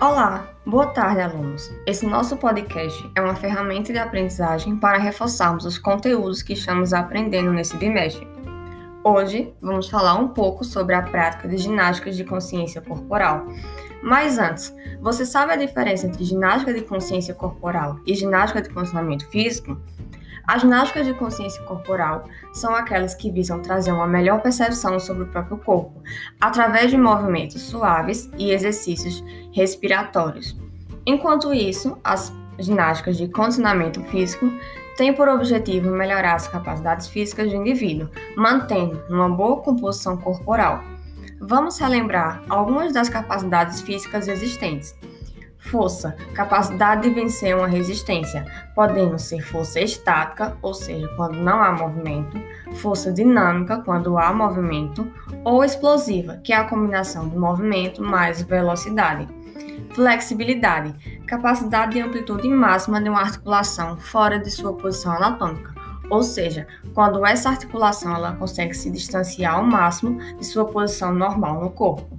Olá, boa tarde, alunos. Esse nosso podcast é uma ferramenta de aprendizagem para reforçarmos os conteúdos que estamos aprendendo nesse bimestre. Hoje vamos falar um pouco sobre a prática de ginásticas de consciência corporal. Mas antes, você sabe a diferença entre ginástica de consciência corporal e ginástica de condicionamento físico? As ginásticas de consciência corporal são aquelas que visam trazer uma melhor percepção sobre o próprio corpo, através de movimentos suaves e exercícios respiratórios. Enquanto isso, as ginásticas de condicionamento físico têm por objetivo melhorar as capacidades físicas do indivíduo, mantendo uma boa composição corporal. Vamos relembrar algumas das capacidades físicas existentes. Força, capacidade de vencer uma resistência, podendo ser força estática, ou seja, quando não há movimento, força dinâmica, quando há movimento, ou explosiva, que é a combinação de movimento mais velocidade. Flexibilidade, capacidade de amplitude máxima de uma articulação fora de sua posição anatômica, ou seja, quando essa articulação ela consegue se distanciar ao máximo de sua posição normal no corpo.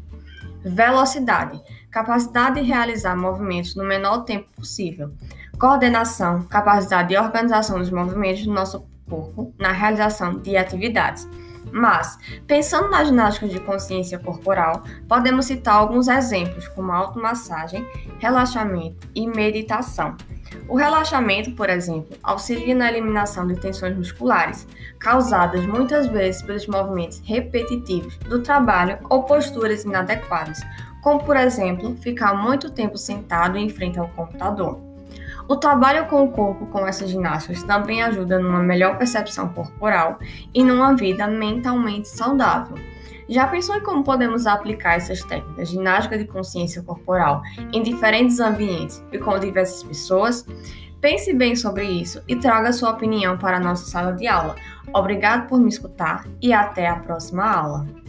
Velocidade, capacidade de realizar movimentos no menor tempo possível. Coordenação, capacidade de organização dos movimentos do nosso corpo na realização de atividades. Mas, pensando na ginástica de consciência corporal, podemos citar alguns exemplos, como automassagem, relaxamento e meditação. O relaxamento, por exemplo, auxilia na eliminação de tensões musculares, causadas muitas vezes pelos movimentos repetitivos do trabalho ou posturas inadequadas, como por exemplo ficar muito tempo sentado em frente ao computador. O trabalho com o corpo com essas ginásticas também ajuda numa melhor percepção corporal e numa vida mentalmente saudável. Já pensou em como podemos aplicar essas técnicas de ginástica de consciência corporal em diferentes ambientes e com diversas pessoas? Pense bem sobre isso e traga sua opinião para a nossa sala de aula. Obrigado por me escutar e até a próxima aula.